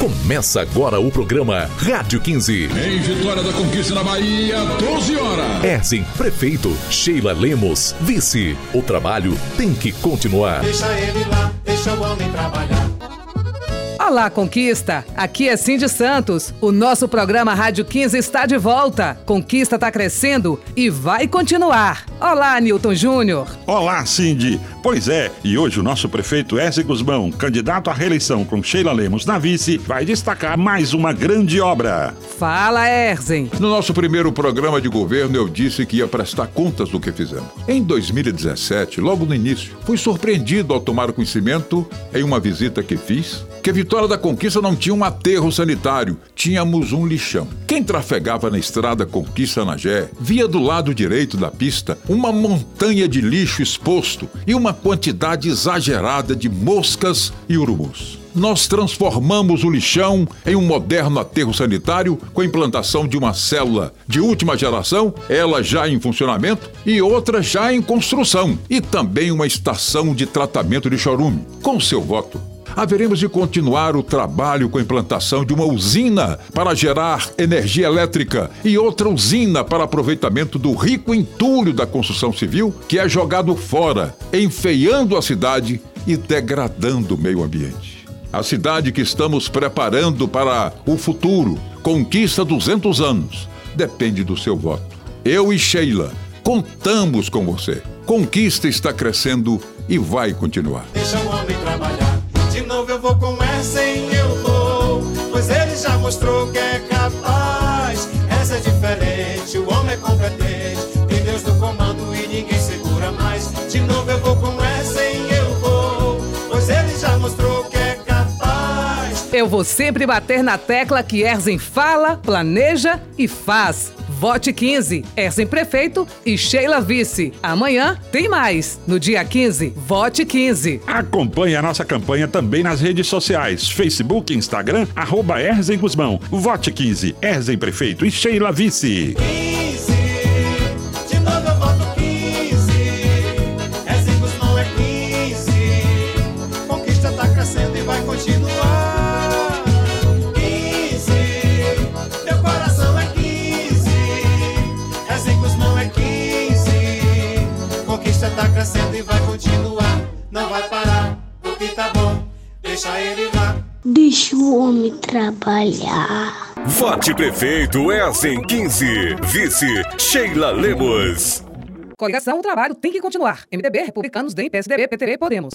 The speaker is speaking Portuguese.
Começa agora o programa Rádio 15. Em Vitória da Conquista na Bahia, 12 horas. Erzin, prefeito. Sheila Lemos, vice. O trabalho tem que continuar. Deixa ele lá, deixa o homem trabalhar. Olá, Conquista! Aqui é Cindy Santos. O nosso programa Rádio 15 está de volta. Conquista está crescendo e vai continuar. Olá, Newton Júnior. Olá, Cindy. Pois é, e hoje o nosso prefeito Ezio Guzmão, candidato à reeleição com Sheila Lemos na vice, vai destacar mais uma grande obra. Fala, Erzen. No nosso primeiro programa de governo, eu disse que ia prestar contas do que fizemos. Em 2017, logo no início, fui surpreendido ao tomar conhecimento, em uma visita que fiz, que a Vitória da Conquista não tinha um aterro sanitário, tínhamos um lixão. Quem trafegava na estrada Conquista Nagé via do lado direito da pista uma montanha de lixo exposto e uma quantidade exagerada de moscas e urubus. Nós transformamos o lixão em um moderno aterro sanitário com a implantação de uma célula de última geração, ela já em funcionamento, e outra já em construção, e também uma estação de tratamento de chorume. Com seu voto, haveremos de continuar o trabalho com a implantação de uma usina para gerar energia elétrica e outra usina para aproveitamento do rico entulho da construção civil que é jogado fora, enfeiando a cidade e degradando o meio ambiente. A cidade que estamos preparando para o futuro, conquista 200 anos, depende do seu voto. Eu e Sheila contamos com você. Conquista está crescendo e vai continuar. Novo eu vou com Essen, eu vou. Pois ele já mostrou que é capaz. Essa é diferente, o homem é competente. Tem Deus no comando e ninguém segura mais. De novo eu vou com Essen, eu vou. Pois ele já mostrou que é capaz. Eu vou sempre bater na tecla que Erzen fala, planeja e faz. Vote 15, Erzen prefeito e Sheila vice. Amanhã tem mais. No dia 15, vote 15. Acompanhe a nossa campanha também nas redes sociais, Facebook, Instagram, arroba Erzen Guzmão. Vote 15, Erzen Prefeito e Sheila Vice. Crescendo e vai continuar. Não vai parar, porque tá bom. Deixa ele lá. Deixa o homem trabalhar. Vote prefeito Erzin 15. Vice Sheila Lemos. Coligação, o trabalho tem que continuar. MDB, Republicanos, DEM, PSDB, PTB, Podemos.